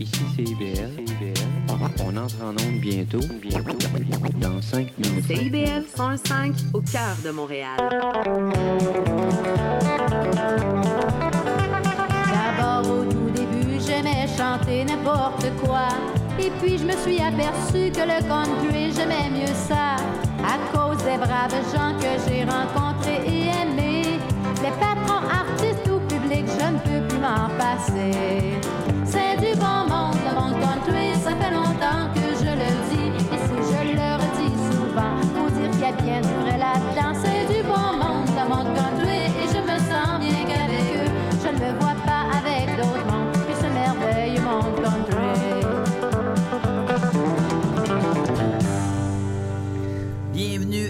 Ici c'est IBL. On entre en onde bientôt. Bientôt. Dans 5 minutes. CIBL 105 au cœur de Montréal. D'abord au tout début, j'aimais chanter n'importe quoi. Et puis je me suis aperçu que le country, j'aimais mieux ça. À cause des braves gens que j'ai rencontrés et aimés. Les patrons, artistes ou publics, je ne peux plus m'en passer. C'est du bon monde, le monde country, ça fait longtemps que je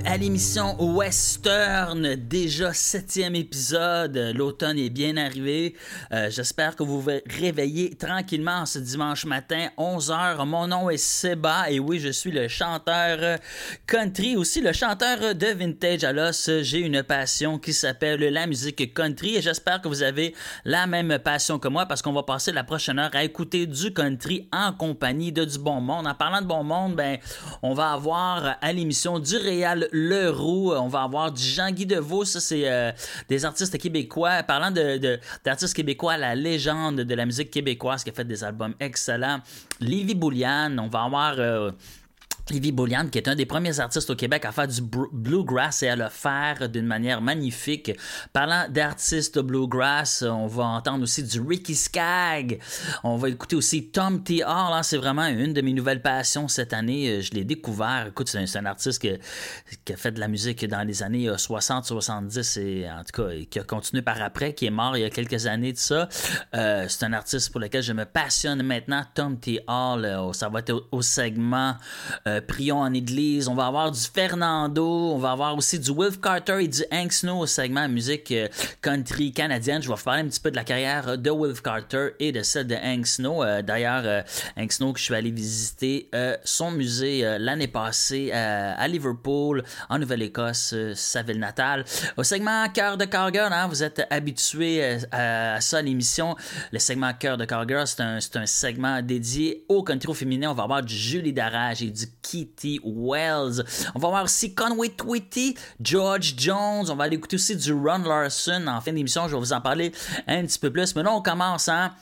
à l'émission Western, déjà septième épisode. L'automne est bien arrivé. Euh, J'espère que vous vous réveillez tranquillement ce dimanche matin, 11h. Mon nom est Seba et oui, je suis le chanteur country, aussi le chanteur de Vintage à l'os. J'ai une passion qui s'appelle la musique country et j'espère que vous avez la même passion que moi parce qu'on va passer la prochaine heure à écouter du country en compagnie de du bon monde. En parlant de bon monde, ben, on va avoir à l'émission du Réal Leroux, on va avoir Jean-Guy Deveau, ça c'est euh, des artistes québécois. Parlant de, de- d'artistes québécois, la légende de la musique québécoise qui a fait des albums excellents. Livy Boulian, on va avoir... euh, Livy Boulian, qui est un des premiers artistes au Québec à faire du bluegrass et à le faire d'une manière magnifique. Parlant d'artistes bluegrass, on va entendre aussi du Ricky Skagg. On va écouter aussi Tom T. Hall. hein. C'est vraiment une de mes nouvelles passions cette année. Euh, Je l'ai découvert. Écoute, c'est un, artiste qui a fait de la musique dans les années 60-70 et en tout cas, qui a continué par après, qui est mort il y a quelques années de ça. Euh, c'est un artiste pour lequel je me passionne maintenant. Tom T. Hall, euh, ça va être au, segment euh, Prions en Église. On va avoir du Fernando. On va avoir aussi du Wolf Carter et du Hank Snow au segment musique euh, country canadienne. Je vais vous parler un petit peu de la carrière de Wolf Carter et de celle de Hank Snow. Euh, D'ailleurs, euh, Hank Snow, que je suis allé visiter euh, son musée euh, l'année passée euh, à Liverpool, en Nouvelle-Écosse, euh, sa ville natale. Au segment Cœur de Cargirl, hein, vous êtes habitués euh, à, ça l'émission. Le segment Cœur de Cargirl, c'est un, un segment dédié au country féminin. On va avoir du Julie Darage et du Kitty Wells. On va avoir aussi Conway Twitty, George Jones. On va aller écouter aussi du Ron Larson. En fin d'émission, je vais vous en parler un petit peu plus. Mais là, on commence, hein,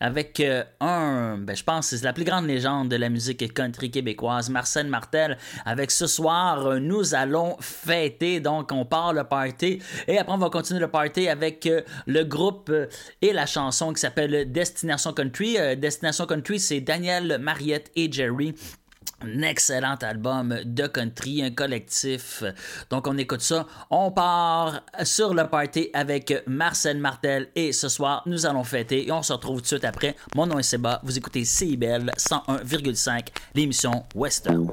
avec euh, un, ben, je pense c'est la plus grande légende de la musique country québécoise, Marcel Martel. Avec ce soir, nous allons fêter, donc on part le party. Et après, on va continuer le party avec euh, le groupe euh, et la chanson qui s'appelle Destination Country. Destination Country, c'est Daniel, Mariette et Jerry. Excellent album de country, un collectif. Donc on écoute ça. On part sur le party avec Marcel Martel et ce soir nous allons fêter et on se retrouve tout de suite après. Mon nom est Seba, vous écoutez CIBL 101,5, l'émission Western.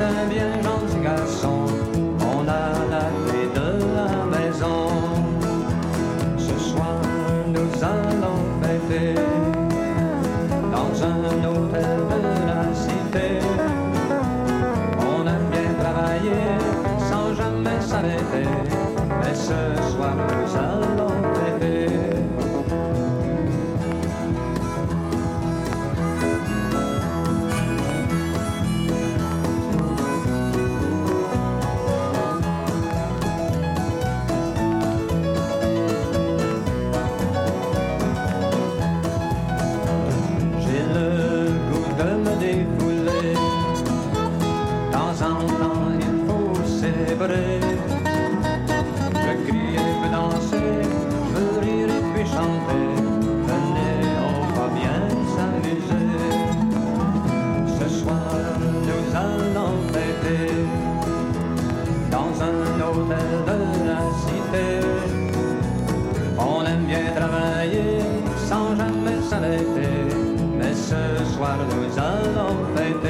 Un bien gentil garçon. On a la clé de la maison. Ce soir, nous allons fêter dans un hôtel de la cité. On aime bien travailler sans jamais s'arrêter. Mais ce soir, nous allons bien travaillé sans jamais s'arrêter. Mais ce soir nous allons fêter.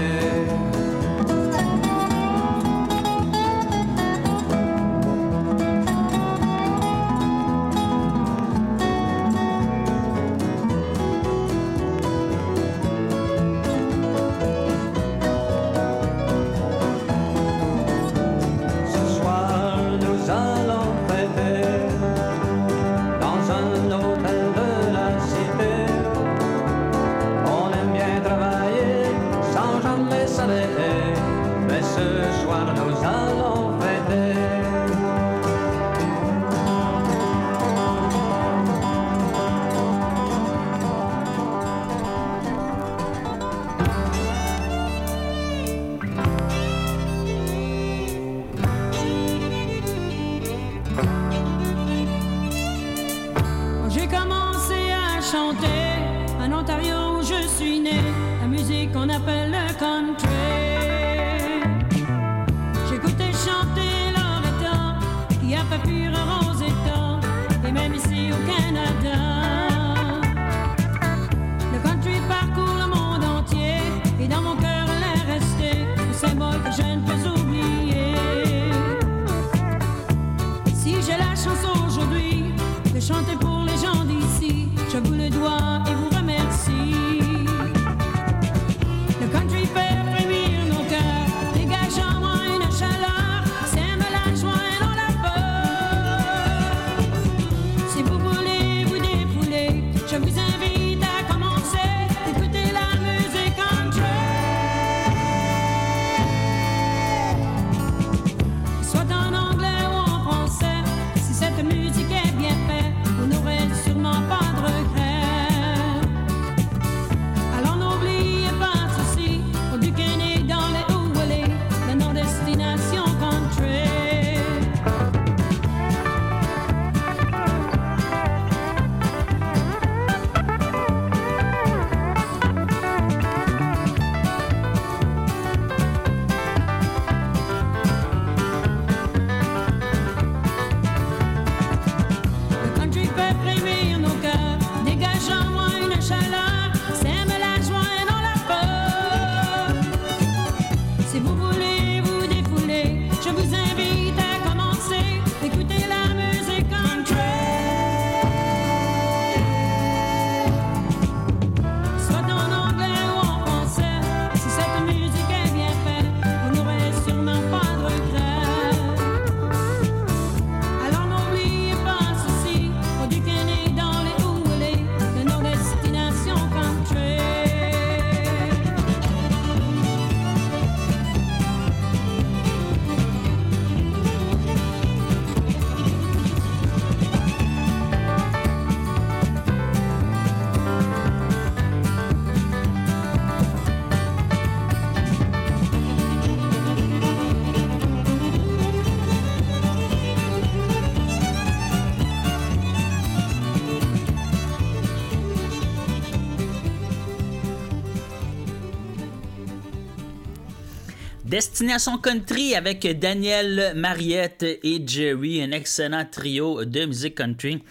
Destination Country avec Daniel, Mariette et Jerry, un excellent trio de musique country.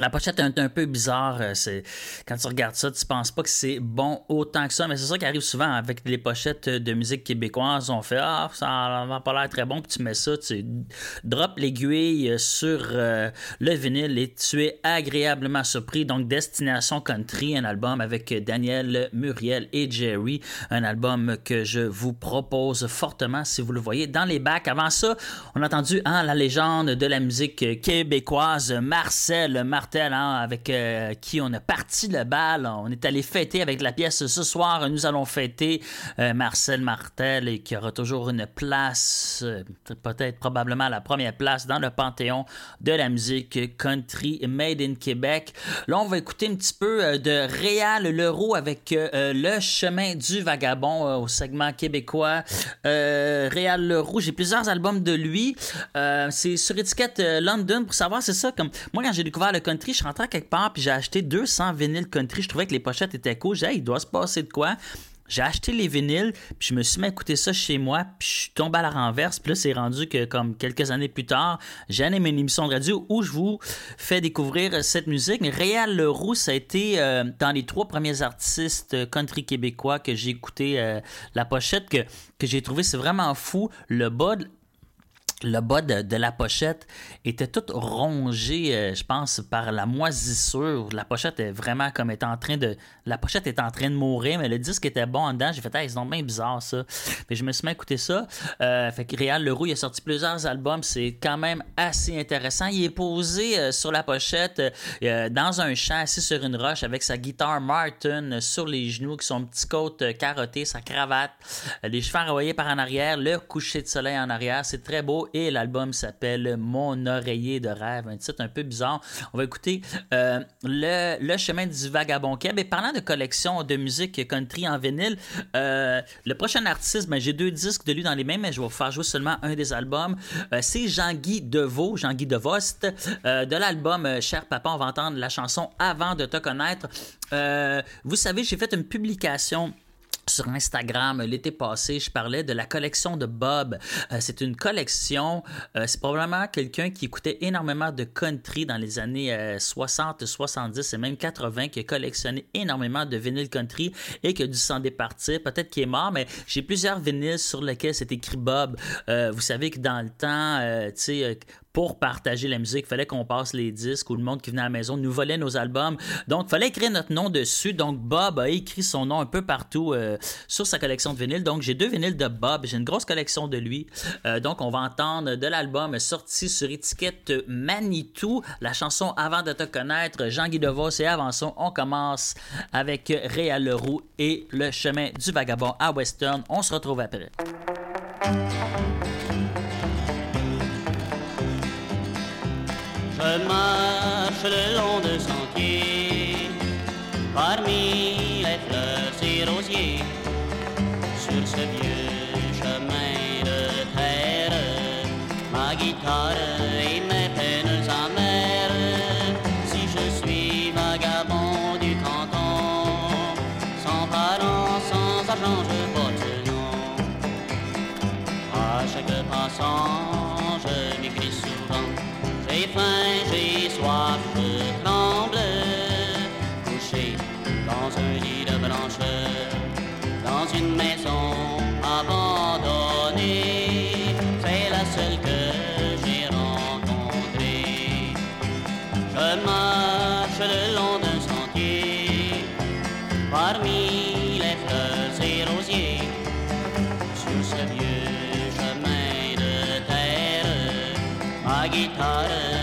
La pochette est un, peu bizarre. euh, C'est, quand tu regardes ça, tu penses pas que c'est bon autant que ça, mais c'est ça qui arrive souvent avec les pochettes de musique québécoise. On fait Ah, ça n'a pas l'air très bon, puis tu mets ça, tu drops l'aiguille sur euh, le vinyle et tu es agréablement surpris. Donc, Destination Country, un album avec Daniel, Muriel et Jerry. Un album que je vous propose fortement si vous le voyez dans les bacs. Avant ça, on a entendu hein, la légende de la musique québécoise, Marcel Martel, hein, avec euh, qui on a parti le bal. On est allé fêter avec la pièce ce soir. Nous allons fêter euh, Marcel Martel et qui aura toujours une place, euh, peut-être probablement la première place dans le panthéon de la musique country made in Québec. Là, on va écouter un petit peu de Réal Leroux avec Le chemin du vagabond au segment québécois. Réal Leroux, j'ai plusieurs albums de lui. C'est sur étiquette London pour savoir, c'est ça. Comme moi, quand j'ai découvert le country, je suis rentré à quelque part puis j'ai acheté 200 vinyles country. Je trouvais que les pochettes étaient cool. J'ai dit, il doit se passer de quoi? j'ai acheté les vinyles, puis je me suis mis à écouter ça chez moi, puis je suis tombé à la renverse. Puis là, c'est rendu que, comme quelques années plus tard, j'ai animé une émission de radio où je vous fais découvrir cette musique. Mais Réal Leroux, ça a été euh, dans les trois premiers artistes country québécois que j'ai écouté euh, la pochette, que, que j'ai trouvé, c'est vraiment fou. Le bas, le bas de, la pochette était tout rongé, euh, je pense, par la moisissure. La pochette est vraiment comme étant en train de. La pochette est en train de mourir, mais le disque était bon en dedans. J'ai fait, hey, c'est donc bien bizarre ça. Puis je me suis mis à écouter ça. Euh, fait que Réal Leroux, il a sorti plusieurs albums. C'est quand même assez intéressant. Il est posé euh, sur la pochette dans un champ, assis sur une roche, avec sa guitare Martin sur les genoux, son petit coat euh, carotté, sa cravate, les cheveux envoyés par en arrière, le coucher de soleil en arrière. C'est très beau. Et l'album s'appelle Mon oreiller de rêve, un titre un peu bizarre. On va écouter euh, le, chemin du vagabond Keb. Et parlant de collection de musique country en vinyle, euh, le prochain artiste, ben, j'ai deux disques de lui dans les mains, mais je vais vous faire jouer seulement un des albums. Euh, c'est Jean-Guy Deveau, Jean-Guy Devost. De l'album Cher Papa, on va entendre la chanson Avant de te connaître. Vous savez, j'ai fait une publication sur Instagram euh, l'été passé, je parlais de la collection de Bob. Euh, c'est une collection, euh, c'est probablement quelqu'un qui écoutait énormément de country dans les années euh, 60, 70 et même 80, qui a collectionné énormément de vinyles country et qui a dû s'en départir. Peut-être qu'il est mort, mais j'ai plusieurs vinyles sur lesquels c'est écrit Bob. Euh, vous savez que dans le temps, euh, tu sais, euh, pour partager la musique, il fallait qu'on passe les disques ou le monde qui venait à la maison nous volait nos albums. Donc, il fallait écrire notre nom dessus. Donc, Bob a écrit son nom un peu partout euh, sur sa collection de vinyles. Donc, j'ai deux vinyles de Bob. J'ai une grosse collection de lui. Euh, donc, on va entendre de l'album sorti sur étiquette Manitou, la chanson Avant de te connaître, Jean-Guy DeVos. Et avant ça, on commence avec Réal Leroux et le chemin du vagabond à Western. On se retrouve après. Marche le long de sentiers, parmi les fleurs et rosiers, sur ce vieux chemin de terre, ma guitare et mes peines amères. Si je suis vagabond du canton, sans parents, sans argent, je porte nom. À chaque passant, j'ai soif, je tremble, couché dans un lit de blancheur, dans une maison abandonnée. C'est la seule que j'ai rencontrée. Je marche le long d'un sentier, parmi les fleurs et rosiers, sur ce vieux chemin de terre, ma guitare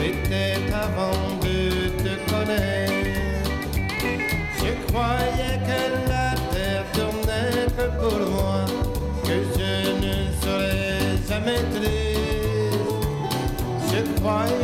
C'était avant de te connaître. Je croyais que la terre tournait que pour moi. Que je ne serais jamais triste. Je croyais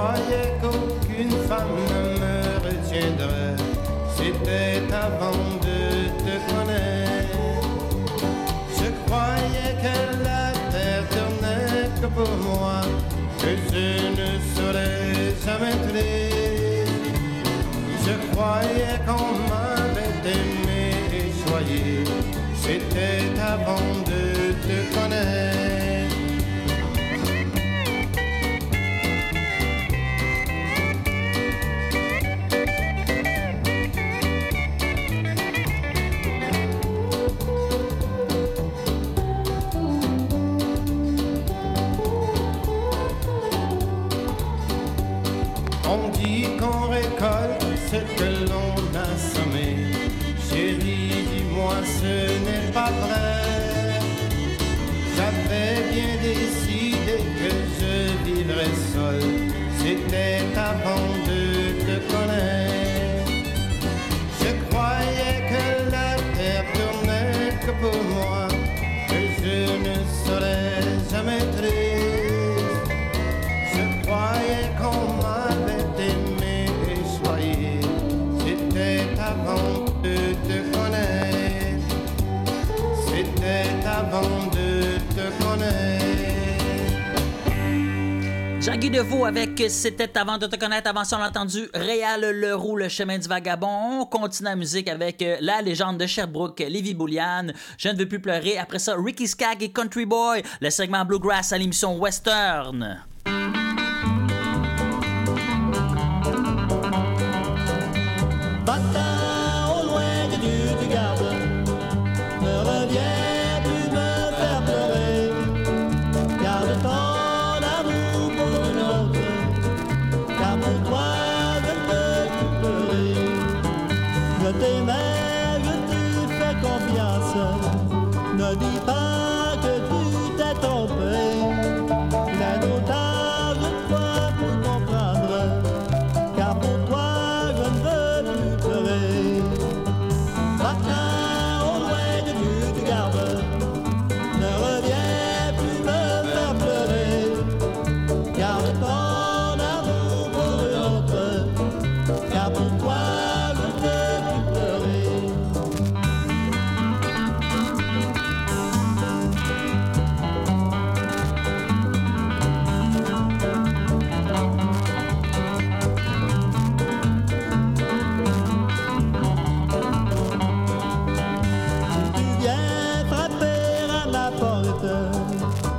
Je croyais qu'aucune femme ne me retiendrait. C'était avant de te connaître. Je croyais que la terre tournait que pour moi, que je ne saurais jamais te Je croyais qu'on m'avait aimé et choyé. C'était avant de Marie Deveau avec C'était avant de te connaître, avant ça, on entendu, Réal Leroux, Le chemin du vagabond. On continue la musique avec euh, la légende de Sherbrooke, Lévi Bouliane, Je ne veux plus pleurer. Après ça, Ricky Skag et Country Boy, le segment Bluegrass à l'émission Western.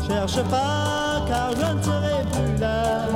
Cherche pas car je ne serai plus là.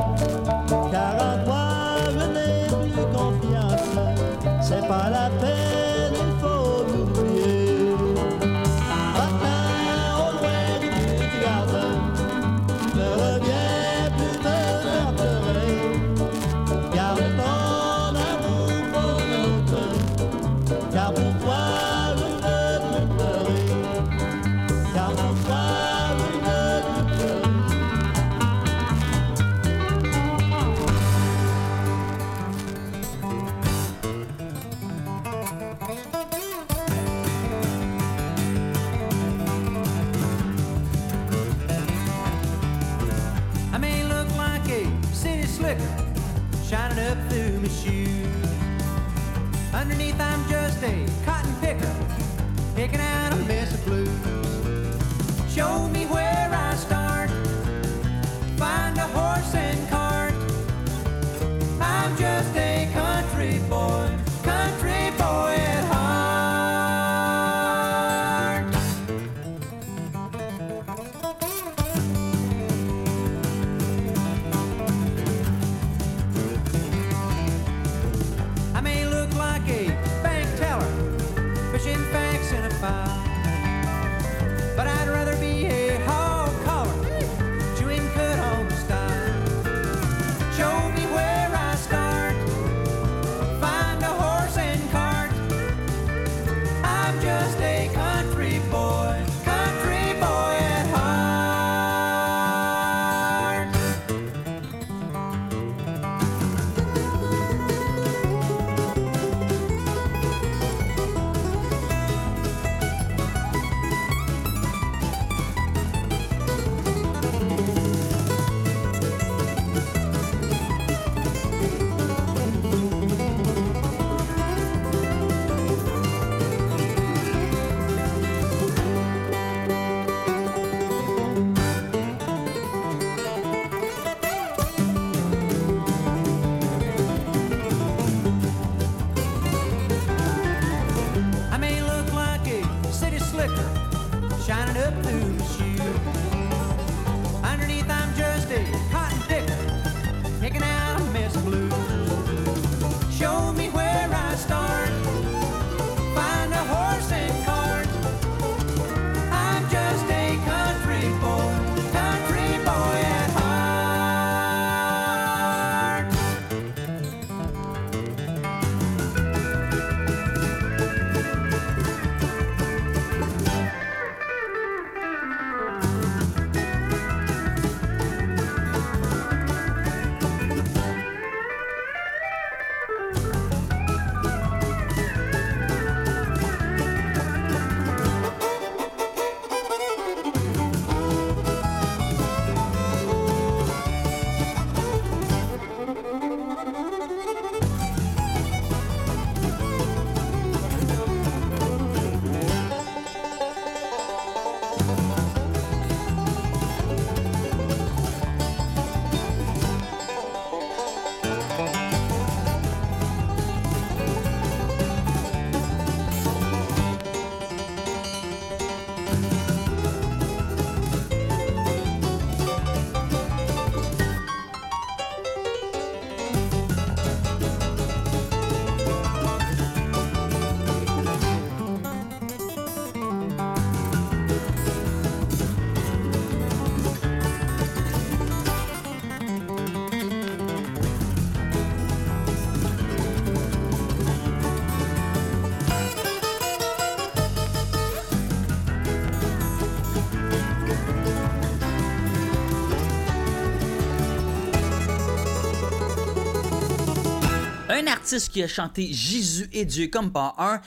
Un artiste qui a chanté Jésus et Dieu comme pas un.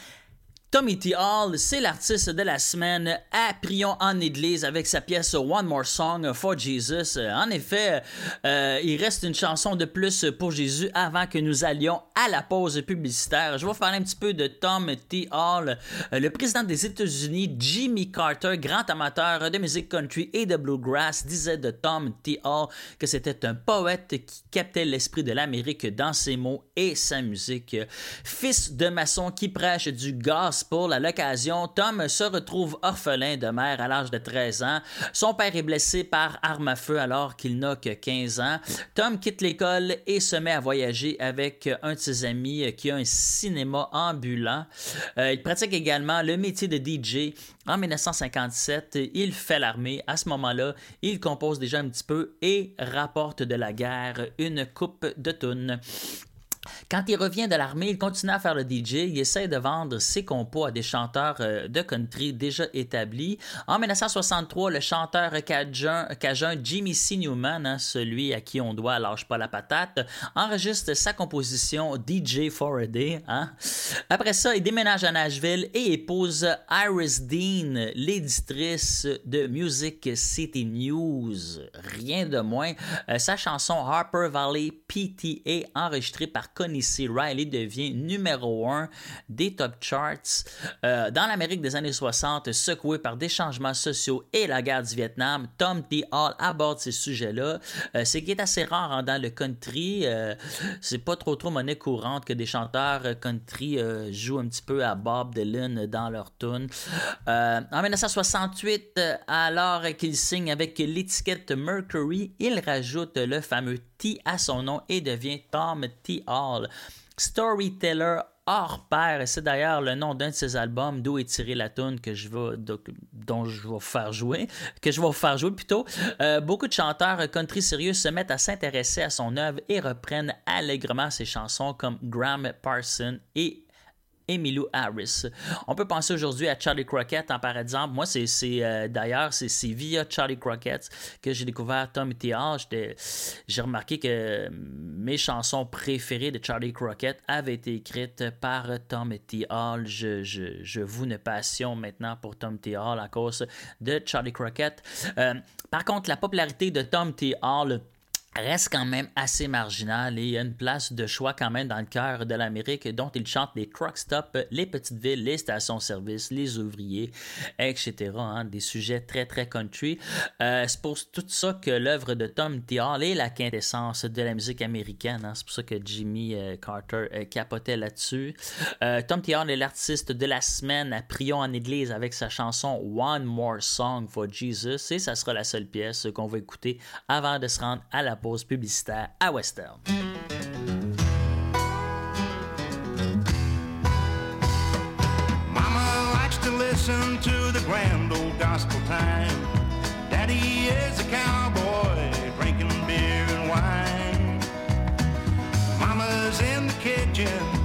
Tommy T. Hall, c'est l'artiste de la semaine à Prions en Église avec sa pièce One More Song for Jesus. En effet, euh, il reste une chanson de plus pour Jésus avant que nous allions à la pause publicitaire. Je vais vous parler un petit peu de Tom T. Hall, euh, le président des États-Unis, Jimmy Carter, grand amateur de musique country et de bluegrass, disait de Tom T. Hall que c'était un poète qui captait l'esprit de l'Amérique dans ses mots et sa musique. Fils de maçon qui prêche du gospel à l'occasion, Tom se retrouve orphelin de mère à l'âge de 13 ans. Son père est blessé par arme à feu alors qu'il n'a que 15 ans. Tom quitte l'école et se met à voyager avec un de ses amis qui a un cinéma ambulant. Euh, il pratique également le métier de DJ. En 1957, il fait l'armée. À ce moment-là, il compose déjà un petit peu et rapporte de la guerre une coupe de. Quand il revient de l'armée, il continue à faire le DJ. Il essaie de vendre ses compos à des chanteurs euh, de country déjà établis. En 1963, le chanteur cajun, cajun Jimmy C. Newman, hein, celui à qui on doit Lâche pas la patate, enregistre sa composition DJ for a Day. Hein. Après ça, il déménage à Nashville et épouse Iris Dean, l'éditrice de Music City News. Rien de moins. Euh, sa chanson Harper Valley PTA, enregistrée par Connie C. Riley devient numéro 1 des top charts euh, dans l'Amérique des années 60, secoué par des changements sociaux et la guerre du Vietnam. Tom T. Hall aborde ces sujets-là. Euh, ce qui est assez rare hein, dans le country. Euh, c'est pas trop trop monnaie courante que des chanteurs country jouent un petit peu à Bob Dylan dans leur tune. En 1968, euh, alors qu'il signe avec l'étiquette Mercury, il rajoute le fameux T à son nom et devient Tom T. Hall. Storyteller hors pair, et c'est d'ailleurs le nom d'un de ses albums d'où est tirée la tune que je vais dont je vais faire jouer, que je vais faire jouer plutôt. Euh, beaucoup de chanteurs country sérieux se mettent à s'intéresser à son œuvre et reprennent allègrement ses chansons comme Graham Parson et Emilio Harris. On peut penser aujourd'hui à Charlie Crockett, hein, par exemple. Moi, c'est euh, d'ailleurs, c'est via Charlie Crockett que j'ai découvert Tom T. Hall. J'étais- J'ai remarqué que mes chansons préférées de Charlie Crockett avaient été écrites par Tom T. Hall. Je, voue une passion maintenant pour Tom T. Hall à cause de Charlie Crockett. Euh, par contre, la popularité de Tom T. Hall reste quand même assez marginal et il y a une place de choix quand même dans le cœur de l'Amérique dont il chante les truck stops, les petites villes, les stations-service, les ouvriers, etc. hein, des sujets très très country. Euh, c'est pour tout ça que l'œuvre de Tom T. Hall est la quintessence de la musique américaine. hein. C'est pour ça que Jimmy euh, Carter euh, capotait là-dessus. Euh, Tom T. Hall est l'artiste de la semaine à Prions en Église avec sa chanson One More Song for Jesus et ça sera la seule pièce qu'on va écouter avant de se rendre à la pause publicitaire à Western. Mama likes to listen to the grand old gospel time. Daddy is a cowboy drinking beer and wine. Mama's in the kitchen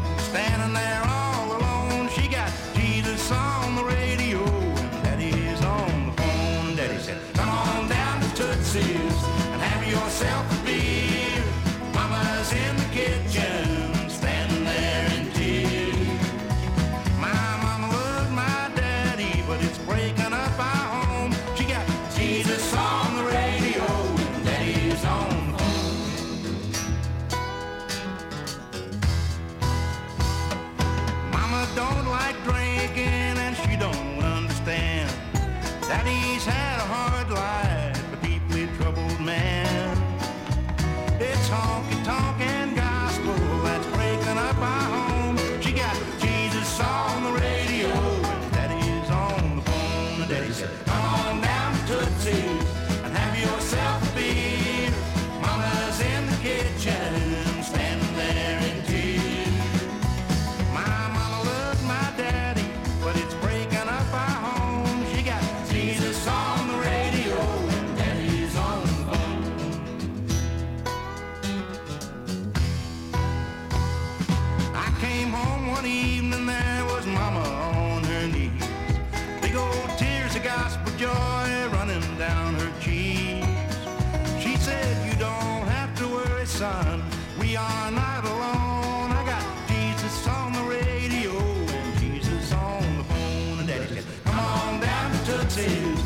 down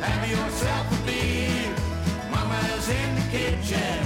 have yourself a beer. Mama's in the kitchen,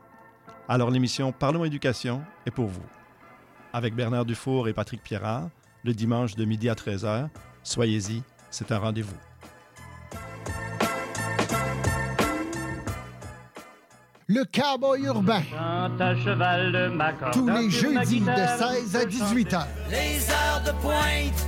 Alors l'émission Parlons éducation est pour vous. Avec Bernard Dufour et Patrick Pierrard, le dimanche de midi à 13h, soyez-y, c'est un rendez-vous. Le cowboy urbain. à cheval de ma corde. Tous les jeudis de guitare, 16 à 18 heures. Les heures de pointe,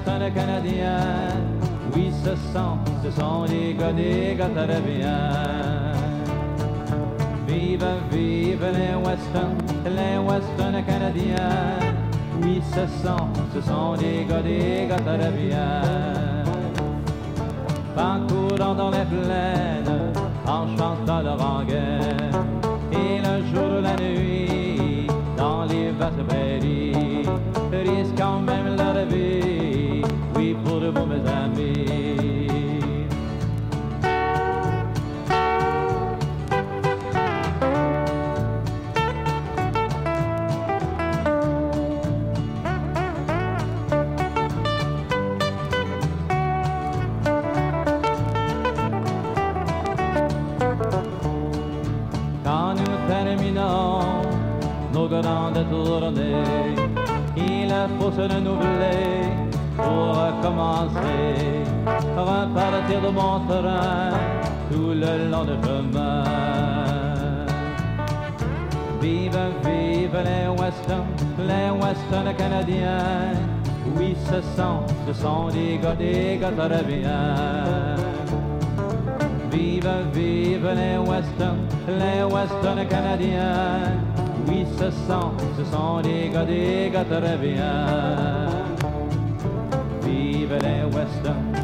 Western canadiens. Oui, ce sont, ce sont les gars des gars bien. Vive, vive les Western, les Western canadiens. Oui, ce sont, ce sont les gars des gars bien. Parcourant dans les plaines, en chantant leur rengaine. Et le jour ou la nuit, dans les vastes prairies, Il faut se renouveler pour recommencer, repartir de mon terrain tout le long de chemin. Vive, vive les westerns, les westerns canadiens. Oui, ce sont, ce sont des gars, des gars très bien. Vive, vive les westerns, les westerns canadiens. Ce sont, ce sont des gars, des gars très bien. Vive les westerns,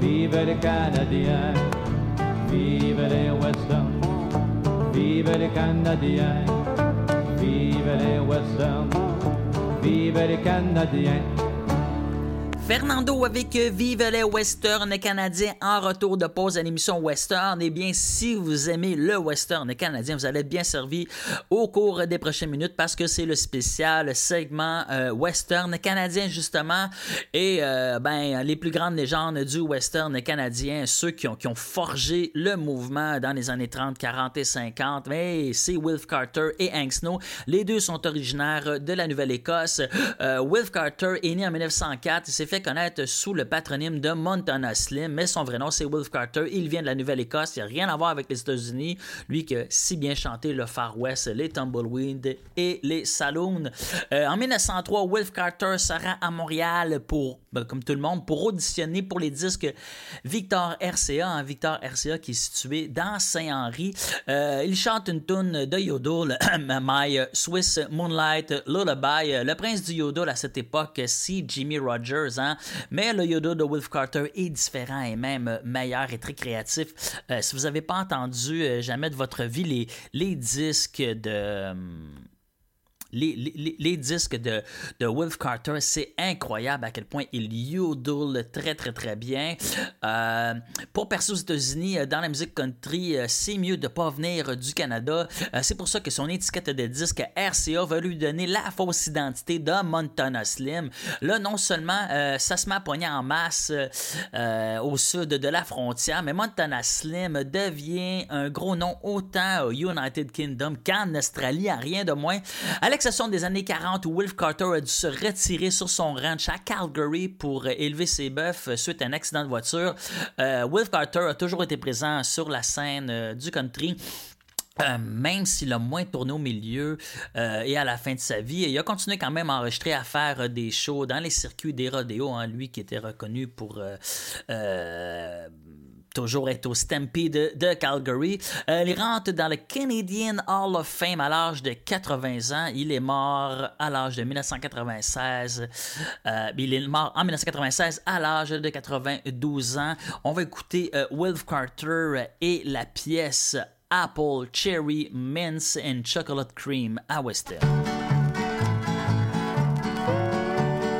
vive les canadiens. Vive les westerns, vive les canadiens. Vive les westerns, vive les canadiens. Fernando avec Vive les Western canadiens en retour de pause à l'émission Western. Eh bien, si vous aimez le Western canadien, vous allez être bien servi au cours des prochaines minutes parce que c'est le spécial segment euh, Western canadien, justement. Et euh, ben, les plus grandes légendes du Western canadien, ceux qui ont, forgé le mouvement dans les années 30, 40 et 50, mais c'est Wilf Carter et Hank Snow. Les deux sont originaires de la Nouvelle-Écosse. Euh, Wilf Carter est né en 1904. Il fait connaître sous le patronyme de Montana Slim, mais son vrai nom c'est Wilf Carter. Il vient de la Nouvelle-Écosse, il n'y a rien à voir avec les États-Unis. Lui qui a si bien chanté le Far West, les Tumbleweed et les Saloons. Euh, en 1903, Wilf Carter se rend à Montréal pour, ben, comme tout le monde, pour auditionner pour les disques Victor RCA. Hein, Victor RCA qui est situé dans Saint-Henri. Euh, il chante une tune de Yodel, My Swiss Moonlight Lullaby. Le prince du Yodel à cette époque, c'est Jimmy Rogers. Hein? Mais le Yoda de Wolf Carter est différent et même meilleur et très créatif. Euh, si vous n'avez pas entendu euh, jamais de votre vie les, les disques de. Les, disques de, de Wolf Carter, c'est incroyable à quel point il yodel très très très bien. Euh, pour percer aux États-Unis, euh, dans la musique country, euh, c'est mieux de pas venir du Canada. C'est pour ça que son étiquette de disque RCA va lui donner la fausse identité de Montana Slim. Là, non seulement ça se met à en masse au sud de la frontière, mais Montana Slim devient un gros nom autant au United Kingdom qu'en Australie, à rien de moins. À l'exception des années 40 où Wolf Carter a dû se retirer sur son ranch à Calgary pour euh, élever ses bœufs euh, suite à un accident de voiture, euh, Wolf Carter a toujours été présent sur la scène euh, du country. Même s'il a moins tourné au milieu et à la fin de sa vie, il a continué quand même à enregistrer, à faire des shows dans les circuits des rodéos, hein, lui qui était reconnu pour toujours être au Stampede de, Calgary. Euh, il rentre dans le Canadian Hall of Fame à l'âge de 80 ans. Il est mort à l'âge de 1996. Euh, il est mort en 1996 à l'âge de 92 ans. On va écouter euh, Wilf Carter et la pièce Apple, Cherry, Mince and Chocolate Cream à Western.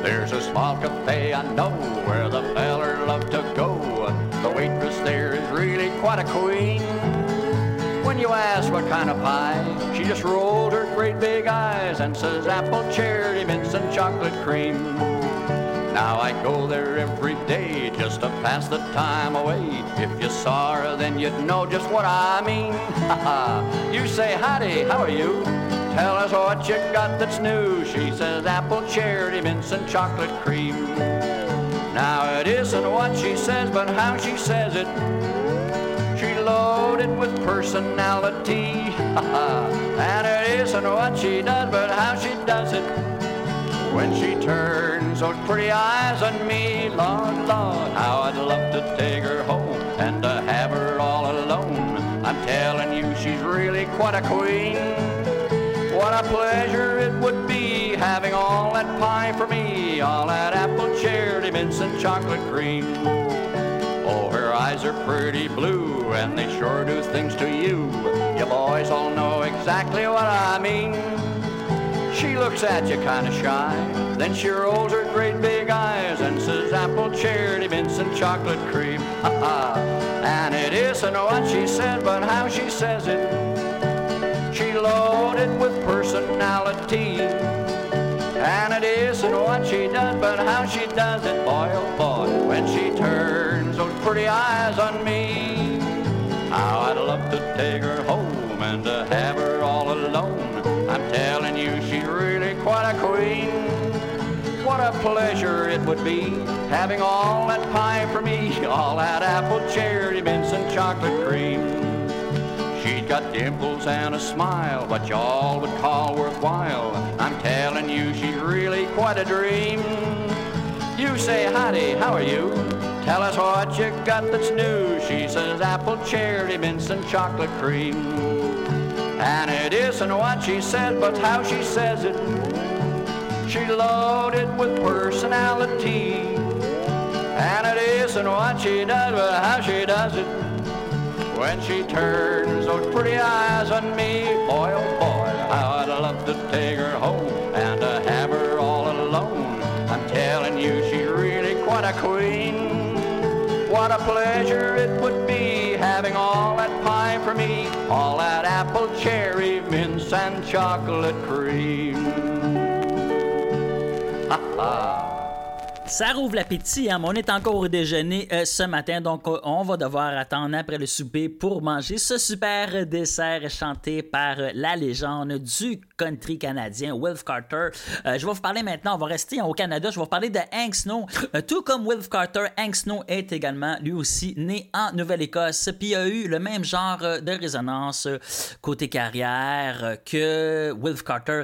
There's a small cafe I know where the a queen. When you ask what kind of pie, she just rolled her great big eyes and says apple, cherry, mince, and chocolate cream. Now I go there every day just to pass the time away. If you saw her, then you'd know just what I mean. you say, Howdy, how are you? Tell us what you got that's new. She says, Apple, cherry, mince, and chocolate cream. Now it isn't what she says, but how she says it. Loaded with personality. and it isn't what she does, but how she does it. When she turns those pretty eyes on me, Lord, Lord, how I'd love to take her home and to have her all alone. I'm telling you, she's really quite a queen. What a pleasure it would be having all that pie for me, all that apple, cherry, mince, and chocolate cream. Eyes are pretty blue, and they sure do things to you. You boys all know exactly what I mean. She looks at you kinda shy, then she rolls her great big eyes and says apple, cherry, mince, and chocolate cream. And it isn't what she says, but how she says it. She loaded with personality. And it isn't what she does, but how she does it, boy, oh boy, when she turns pretty eyes on me. How I'd love to take her home and to have her all alone. I'm telling you, she's really quite a queen. What a pleasure it would be having all that pie for me, all that apple cherry mints and chocolate cream. She's got dimples and a smile, what y'all would call worthwhile. I'm telling you, she's really quite a dream. You say, howdy, how are you? Tell us what you got that's new. She says, apple cherry and chocolate cream. And it isn't what she said, but how she says it. She loaded with personality. And it isn't what she does, but how she does it. When she turns those pretty eyes on me, boy, oh boy, how I'd love to take her home and to have her all alone. I'm telling you, she's really quite a queen. What a pleasure it would be having all that pie for me, all that apple cherry mince and chocolate cream. Ha ha. Ça rouvre l'appétit, hein, on est encore au déjeuner euh, ce matin, donc euh, on va devoir attendre après le souper pour manger ce super dessert chanté par euh, la légende du country canadien, Wilf Carter. Je vais vous parler maintenant, on va rester au Canada, je vais vous parler de Hank Snow. Tout comme Wilf Carter, Hank Snow est également lui aussi né en Nouvelle-Écosse, puis a eu le même genre de résonance côté carrière que Wilf Carter.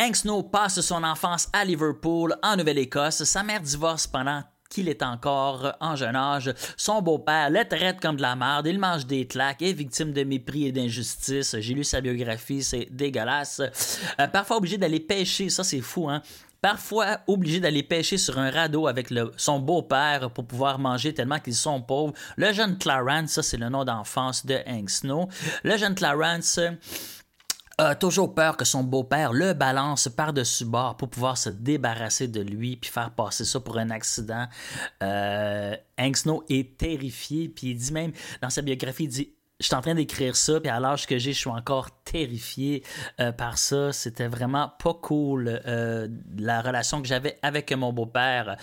Hank Snow passe son enfance à Liverpool, en Nouvelle-Écosse. Sa mère divorce pendant qu'il est encore en jeune âge. Son beau-père le traite comme de la merde, il mange des claques, est victime de mépris et d'injustice. J'ai lu sa biographie, c'est dégueulasse. Euh, parfois obligé d'aller pêcher, ça c'est fou, hein? Parfois obligé d'aller pêcher sur un radeau avec son beau-père pour pouvoir manger tellement qu'ils sont pauvres. Le jeune Clarence, ça c'est le nom d'enfance de Hank Snow. Le jeune Clarence toujours peur que son beau-père le balance par-dessus bord pour pouvoir se débarrasser de lui puis faire passer ça pour un accident. Euh, Hank Snow est terrifié puis il dit même dans sa biographie, il dit je suis en train d'écrire ça, puis à l'âge que j'ai, je suis encore terrifié euh, par ça. C'était vraiment pas cool, euh, la relation que j'avais avec mon beau-père.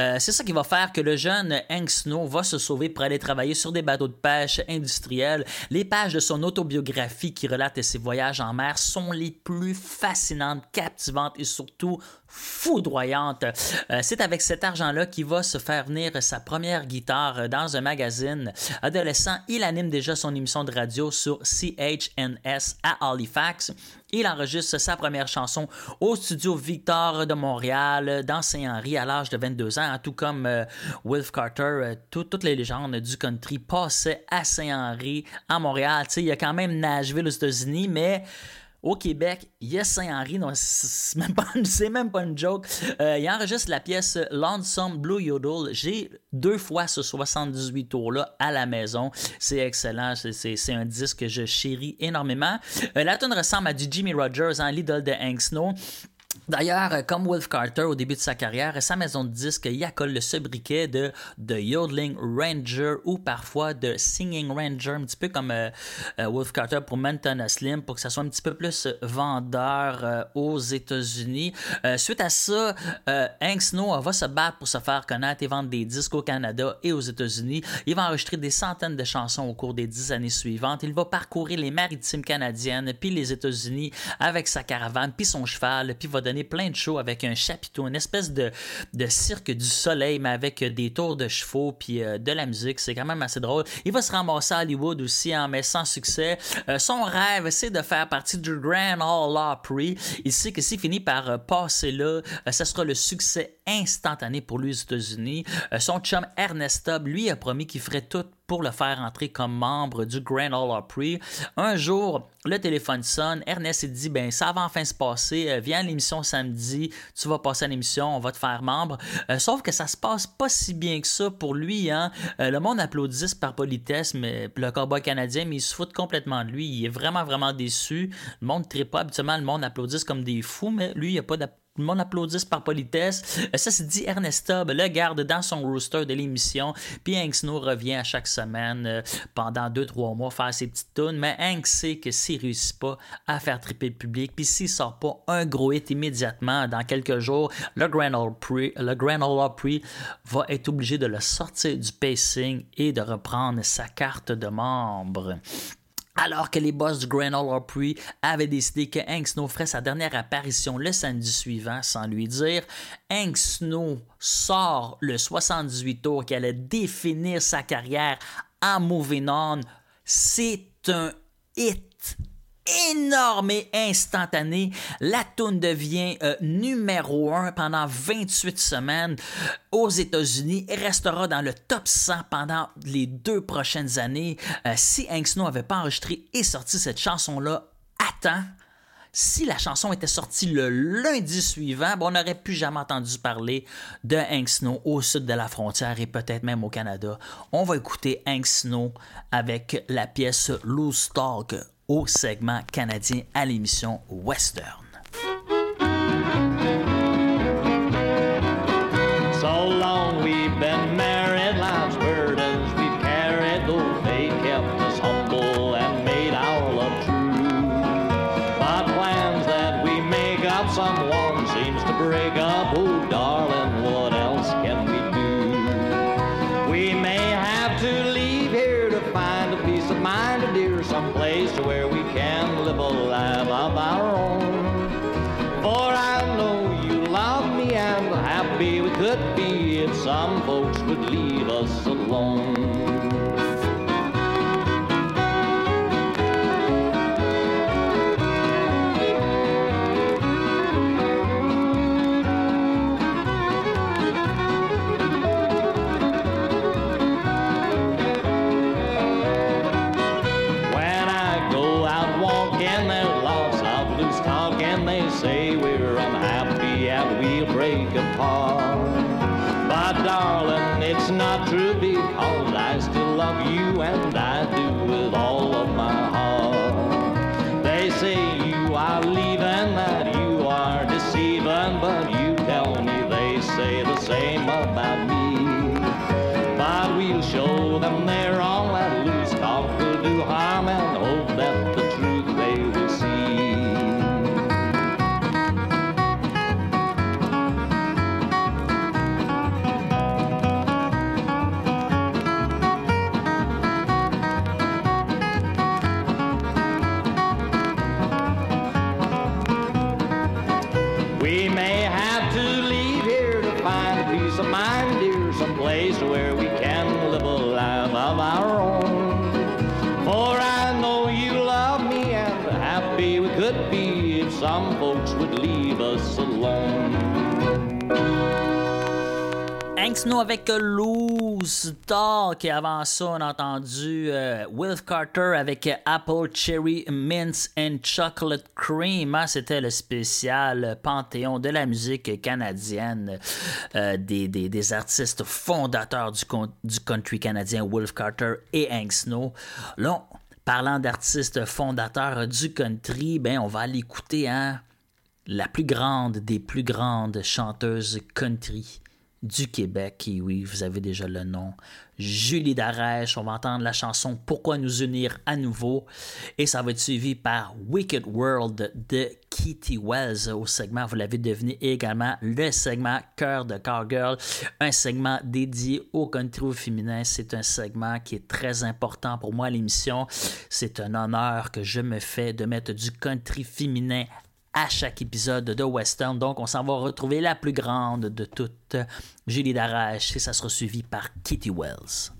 Euh, c'est ça qui va faire que le jeune Hank Snow va se sauver pour aller travailler sur des bateaux de pêche industriels. Les pages de son autobiographie qui relate ses voyages en mer sont les plus fascinantes, captivantes et surtout foudroyantes. Euh, c'est avec cet argent-là qu'il va se faire venir sa première guitare dans un magazine. Adolescent, il anime déjà son émission de radio sur CHNS à Halifax. Il enregistre sa première chanson au studio Victor de Montréal dans Saint-Henri à l'âge de 22 ans, tout comme euh, Wilf Carter, euh, tout- toutes les légendes du country passaient à Saint-Henri, à Montréal. Il y a quand même Nashville aux États-Unis, mais au Québec, il y a Saint-Henri, c'est même, pas- une joke. Euh, il enregistre la pièce Lonesome Blue Yodel. J'ai deux fois ce 78 tours-là à la maison. C'est excellent. C'est- un disque que je chéris énormément. Euh, la tune ressemble à du Jimmy Rogers, hein, l'idole de Hank Snow. D'ailleurs, comme Wolf Carter au début de sa carrière, sa maison de disques y accole le sobriquet de The Yodeling Ranger ou parfois de Singing Ranger, un petit peu comme euh, euh, Wolf Carter pour Montana Slim, pour que ça soit un petit peu plus vendeur euh, aux États-Unis. Suite à ça, Hank Snow va se battre pour se faire connaître et vendre des disques au Canada et aux États-Unis. Il va enregistrer des centaines de chansons au cours des dix années suivantes. Il va parcourir les maritimes canadiennes puis les États-Unis avec sa caravane puis son cheval, puis va donner plein de shows avec un chapiteau, une espèce de, de cirque du soleil, mais avec des tours de chevaux puis euh, de la musique. C'est quand même assez drôle. Il va se ramasser à Hollywood aussi, hein, mais sans succès. Euh, son rêve, c'est de faire partie du Grand Ole Opry. Il sait que s'il finit par euh, passer là, euh, ça sera le succès instantané pour lui aux États-Unis. Euh, son chum Ernest Tubb, lui, a promis qu'il ferait tout pour le faire entrer comme membre du Grand Ole Opry. Un jour, le téléphone sonne. Ernest s'est dit ben ça va enfin se passer. Euh, viens à l'émission samedi. Tu vas passer à l'émission. On va te faire membre. Euh, sauf que ça se passe pas si bien que ça pour lui. Hein. Le monde applaudisse par politesse, mais le cowboy canadien, mais il se fout complètement de lui. Il est vraiment vraiment déçu. Le monde ne pas. Habituellement, le monde applaudisse comme des fous, mais lui, il a pas le monde applaudisse par politesse. Euh, Ça, c'est dit Ernest Tubb, le garde dans son rooster de l'émission. Puis Hank Snow revient à chaque semaine euh, pendant 2-3 mois faire ses petites tunes. Mais Hank sait que s'il réussit pas à faire triper le public, puis s'il sort pas un gros hit immédiatement dans quelques jours, le Grand Ole Opry, le Opry va être obligé de le sortir du pacing et de reprendre sa carte de membre. Alors que les boss du Grand Ole Opry avaient décidé que Hank Snow ferait sa dernière apparition le samedi suivant sans lui dire, Hank Snow sort le 78 tours qui allait définir sa carrière en Moving On. C'est un hit énorme et instantané. La tune devient euh, numéro 1 pendant 28 semaines aux États-Unis et restera dans le top 100 pendant les deux prochaines années. Euh, si Hank Snow n'avait pas enregistré et sorti cette chanson-là à temps, si la chanson était sortie le lundi suivant, ben, on n'aurait plus jamais entendu parler de Hank Snow au sud de la frontière et peut-être même au Canada. On va écouter Hank Snow avec la pièce Loose Talk au segment canadien à l'émission Western. They say we're unhappy and we'll break apart. But darling, it's not true because I still love you and I Snow avec Loose Talk. Et avant ça, on a entendu euh, Will Carter avec Apple Cherry Mints and Chocolate Cream. Ah, C'était le spécial panthéon de la musique canadienne euh, des, des- artistes fondateurs du, country canadien, Wolf Carter et Hank Snow. Parlant d'artistes fondateurs du country, ben, on va aller écouter hein, la plus grande des plus grandes chanteuses country du Québec. Oui, vous avez déjà le nom. Julie Darèche. On va entendre la chanson Pourquoi nous unir à nouveau? Et ça va être suivi par Wicked World de Kitty Wells au segment, vous l'avez deviné également, le segment Cœur de Cowgirl. Un segment dédié au country féminin. C'est un segment qui est très important pour moi l'émission. C'est un honneur que je me fais de mettre du country féminin à chaque épisode de Western. Donc, on s'en va retrouver la plus grande de toutes, Julie Darèche, et ça sera suivi par Kitty Wells.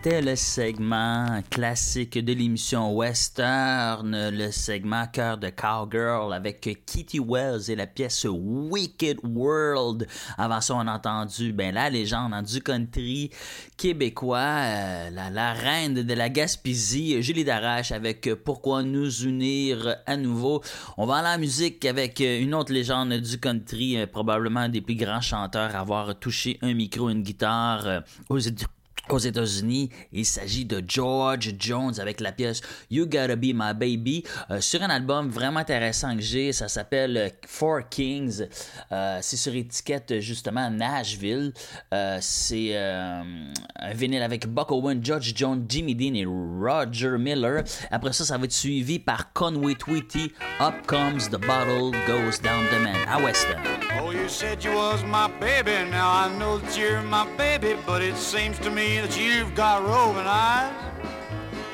C'était le segment classique de l'émission Western, le segment Cœur de Cowgirl avec Kitty Wells et la pièce Wicked World. Avant ça, on a entendu ben, la légende hein, du country québécois, euh, la, reine de la Gaspésie, Julie Darache avec Pourquoi nous unir à nouveau. On va aller en musique avec une autre légende du country, euh, probablement des plus grands chanteurs à avoir touché un micro, une guitare euh, aux États- aux États-Unis, il s'agit de George Jones avec la pièce You Gotta Be My Baby euh, sur un album vraiment intéressant que j'ai. Ça s'appelle Four Kings. Euh, c'est sur étiquette justement Nashville. Euh, c'est un vinyle avec Buck Owen, George Jones, Jimmy Dean et Roger Miller. Après ça, ça va être suivi par Conway Twitty. Up Comes the Bottle Goes Down the Man à Weston. Oh, you said you was my baby. Now I know that you're my baby, but it seems to me that you've got roving eyes.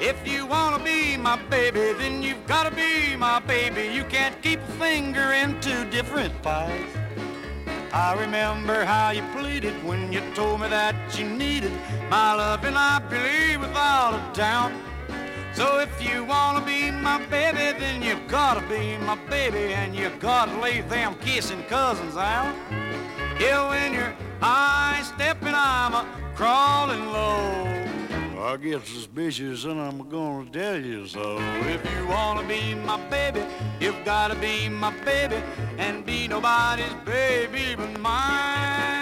If you wanna be my baby, then you've gotta be my baby. You can't keep a finger in two different pies. I remember how you pleaded when you told me that you needed my love, and I believe without a doubt. So if you wanna be my baby, then you've gotta be my baby, and you gotta leave them kissing cousins out. Yeah, when your eyes stepping, I'm a crawling low. I get suspicious and I'm gonna tell you so. If you wanna be my baby, you've gotta be my baby and be nobody's baby but mine.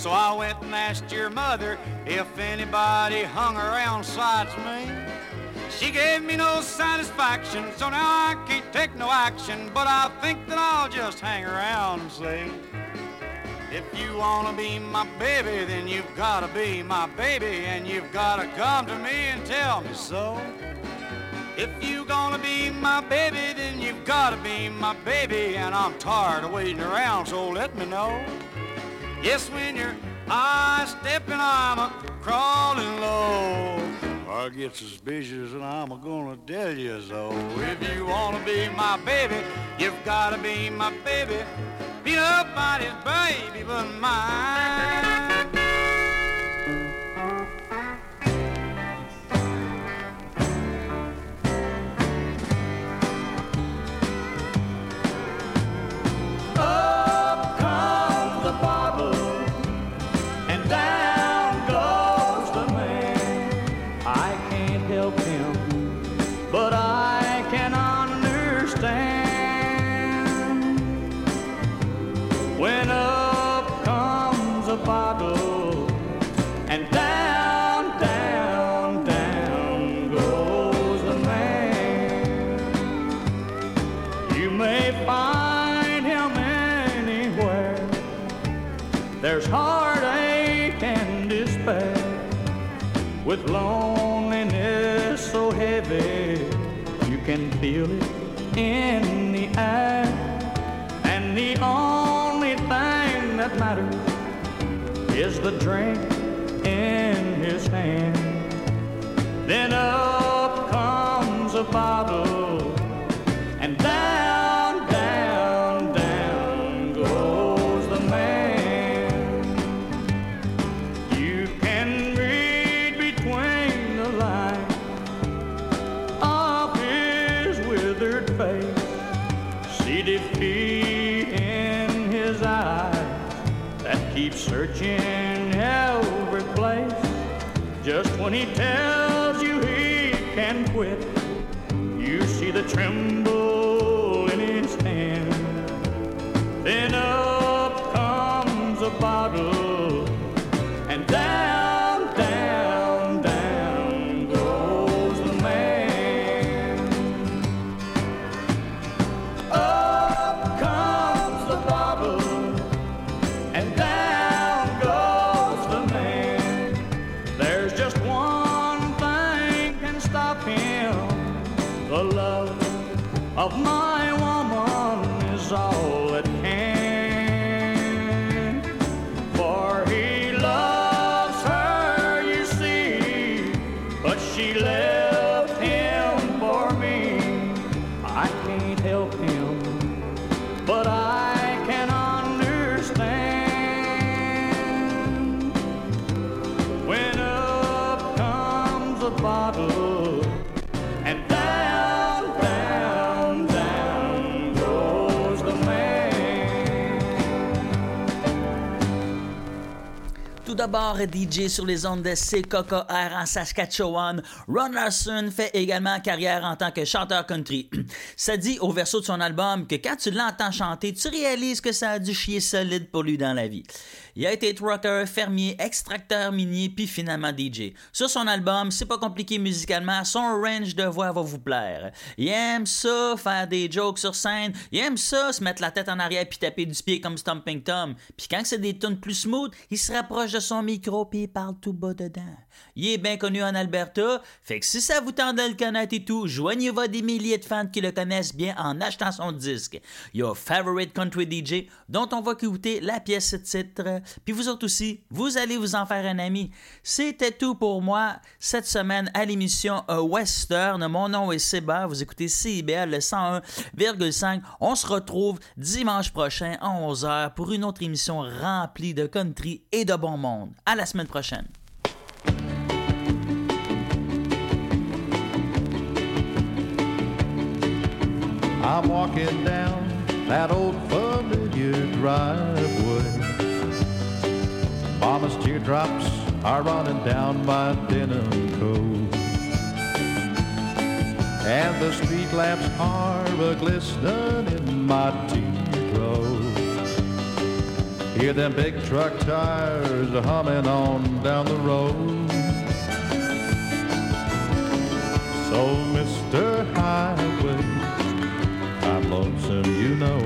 So I went and asked your mother if anybody hung around sides me. She gave me no satisfaction, so now I can't take no action, but I think that I'll just hang around and say, if you wanna be my baby, then you've gotta be my baby, and you've gotta come to me and tell me so. If you gonna be my baby, then you've gotta be my baby, and I'm tired of waiting around, so let me know. Yes, when your eyes stepping, I'm a crawling low. I get suspicious and I'm a gonna tell you so. If you wanna be my baby, you've gotta be my baby. Be nobody's baby but mine. May find him anywhere. There's heartache and despair with loneliness so heavy. You can feel it in the air. And the only thing that matters is the drink in his hand. Then up comes a bottle bottle, d'abord, DJ sur les ondes de CKKR en Saskatchewan, Ron Larson fait également carrière en tant que chanteur country. Ça dit au verso de son album que quand tu l'entends chanter, tu réalises que ça a dû chier solide pour lui dans la vie. Il a été trucker, fermier, extracteur minier, puis finalement DJ. Sur son album, c'est pas compliqué musicalement, son range de voix va vous plaire. Il aime ça, faire des jokes sur scène, il aime ça, se mettre la tête en arrière puis taper du pied comme Stomping Tom. Puis quand c'est des tunes plus smooth, il se rapproche de son micro puis il parle tout bas dedans. Il est bien connu en Alberta, fait que si ça vous tente de le connaître et tout, joignez-vous à des milliers de fans qui le connaissent bien en achetant son disque. Il y a Favorite Country DJ, dont on va écouter la pièce titre. Puis vous autres aussi, vous allez vous en faire un ami. C'était tout pour moi cette semaine à l'émission euh, Western. Mon nom est Seba, vous écoutez CIBL le 101,5. On se retrouve dimanche prochain à 11h pour une autre émission remplie de country et de bon monde. À la semaine prochaine. I'm walking down that old familiar driveway. Mama's teardrops are running down my denim coat. And the street lamps are a glistening in my teardrop. Hear them big truck tires humming on down the road. So, Mr. Highway, I'm lonesome, you know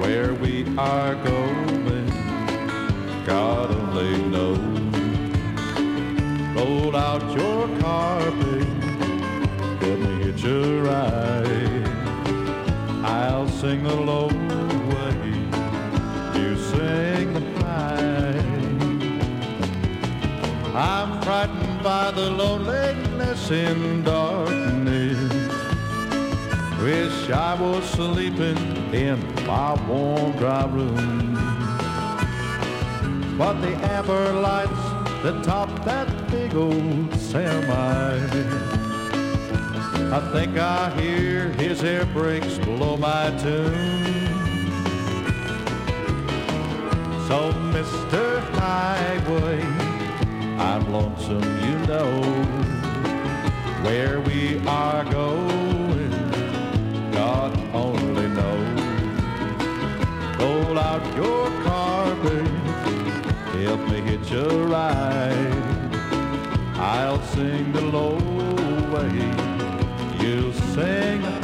where we are going. God only knows. Roll out your carpet. Let me hitch a ride. I'll sing the by the loneliness in darkness. Wish I was sleeping in my warm, dry room. But the amber lights that top that big old semi. I think I hear his air brakes blow my tune. So, Mr. Highway, I'm lonesome, you know where we are going. God only knows. Roll out your car, baby. Help me hitch a ride. I'll sing the low way. You sing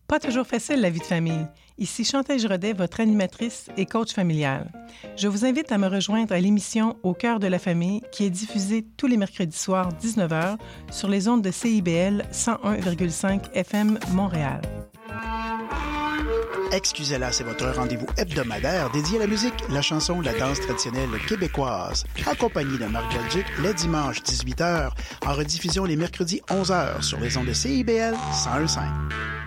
Pas toujours facile la vie de famille. Ici Chantal Rodet, votre animatrice et coach familial. Je vous invite à me rejoindre à l'émission Au cœur de la famille qui est diffusée tous les mercredis soirs 19h sur les ondes de CIBL 101,5 FM Montréal. Excusez-la, c'est votre rendez-vous hebdomadaire dédié à la musique, la chanson, la danse traditionnelle québécoise. Accompagné de Marc Belgique le dimanche 18h, en rediffusion les mercredis 11h sur les ondes de CIBL 101.5.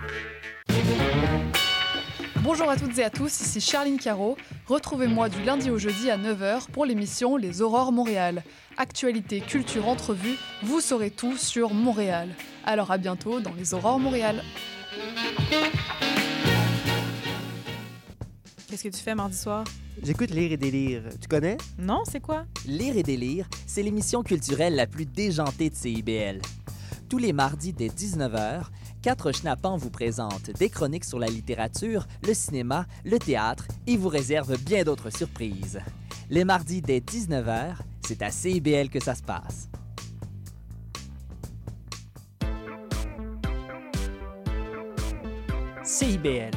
Bonjour à toutes et à tous, ici Charline Caro. Retrouvez-moi du lundi au jeudi à 9h pour l'émission Les Aurores Montréal. Actualité, culture, entrevue, vous saurez tout sur Montréal. Alors à bientôt dans Les Aurores Montréal. Qu'est-ce que tu fais mardi soir? J'écoute Lire et délire. Tu connais? Non, c'est quoi? Lire et délire, c'est l'émission culturelle la plus déjantée de CIBL. Tous les mardis dès 19h, quatre schnappants vous présentent des chroniques sur la littérature, le cinéma, le théâtre et vous réservent bien d'autres surprises. Les mardis dès 19h, c'est à CIBL que ça se passe. CIBL,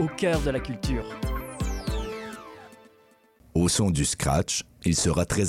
au cœur de la culture. Au son du scratch, il sera très